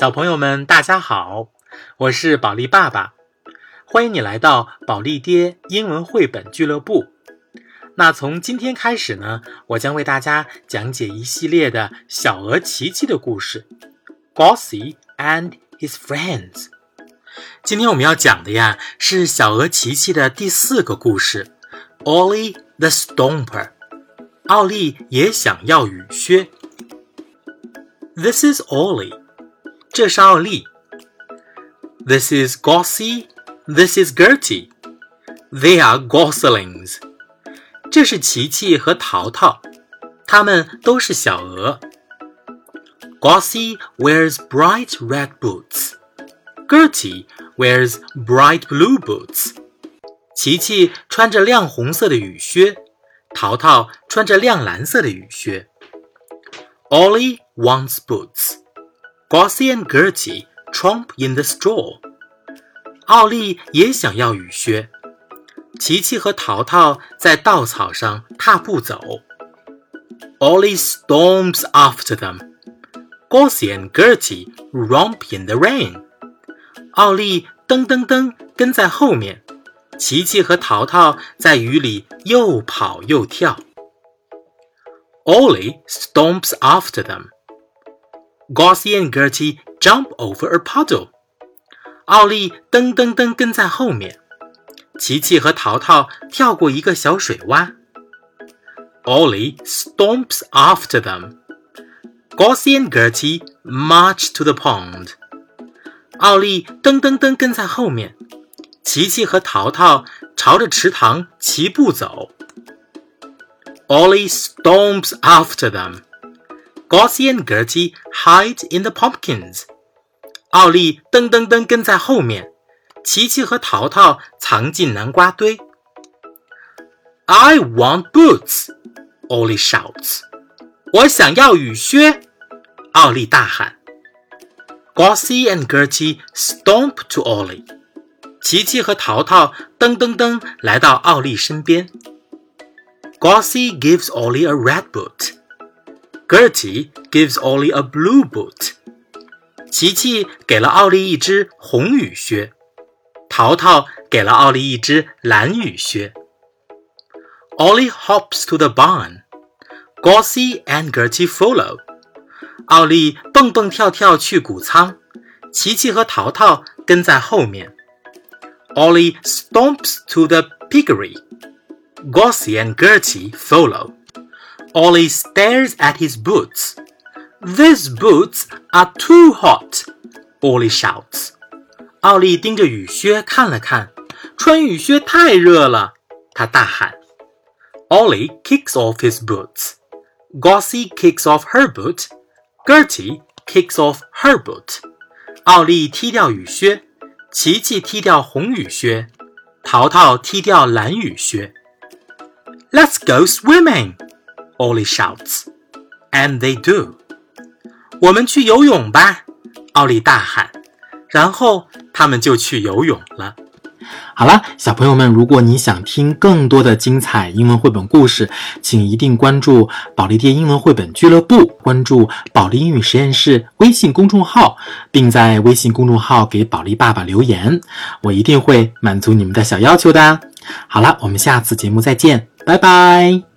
小朋友们，大家好，我是宝利爸爸，欢迎你来到宝利爹英文绘本俱乐部。那从今天开始呢，我将为大家讲解一系列的小鹅琪琪的故事 Gossy and his friends。今天我们要讲的呀是小鹅琪琪的第四个故事，Ollie the Stomper。奥利也想要雨靴。This is Ollie，This is Gossie. This is Gertie. They are goslings. 这是琪琪和淘淘，它们都是小鹅。Gossie wears bright red boots. Gertie wears bright blue boots. 琪琪穿着亮红色的雨靴，淘淘穿着亮蓝色的雨靴。Ollie wants boots. Gossie and Gertie tromp in the straw. 奥利也想要雨靴。琪琪和淘淘在稻草上踏步走。Ollie stomps after them. Gossie and Gertie romp in the rain. 奥利噔噔噔跟在后面，琪琪和淘淘在雨里又跑又跳。Ollie stomps after them. Gossie and Gertie jump over a puddle. puddle。奥利噔噔噔跟在后面，琪琪和淘淘跳过一个小水洼。Ollie stomps after them. Gossie and Gertie march to the pond. 奥利噔噔噔跟在后面，琪琪和淘淘朝着池塘齐步走。Ollie stomps after them. Gossie and Gertie hide in the pumpkins. pumpkins。奥利噔噔噔跟在后面，琪琪和淘淘藏进南瓜堆。I want boots! Ollie shouts. 我想要雨靴！奥利大喊。Gossie and Gertie stomp to Ollie. Ollie。琪琪和淘淘噔噔噔来到奥利身边。Gossie gives Ollie a red boot。Gertie gives Ollie a blue boot. 琪琪给了奥利一只红雨靴，淘淘给了奥利一只蓝雨靴。Ollie hops to the barn. Gossie and Gertie follow. 奥利蹦蹦跳跳去谷仓，琪琪和淘淘跟在后面。Ollie stomps to the piggery. Gossie and Gertie follow. Ollie stares at his boots. These boots are too hot, Ollie shouts. 奥利盯着雨靴看了看，穿雨靴太热了，他大喊。Ollie kicks off his boots. Gossie kicks off her boot. Gertie kicks off her boot. 奥利踢掉雨靴，琪琪踢掉红雨靴，淘淘踢掉蓝雨靴。Let's go swimming! Ollie shouts. And they do. 我们去游泳吧！奥利大喊，然后他们就去游泳了。好了，小朋友们，如果你想听更多的精彩英文绘本故事，请一定关注保利爹英文绘本俱乐部，关注保利英语实验室微信公众号，并在微信公众号给保利爸爸留言，我一定会满足你们的小要求的。好了，我们下次节目再见，拜拜。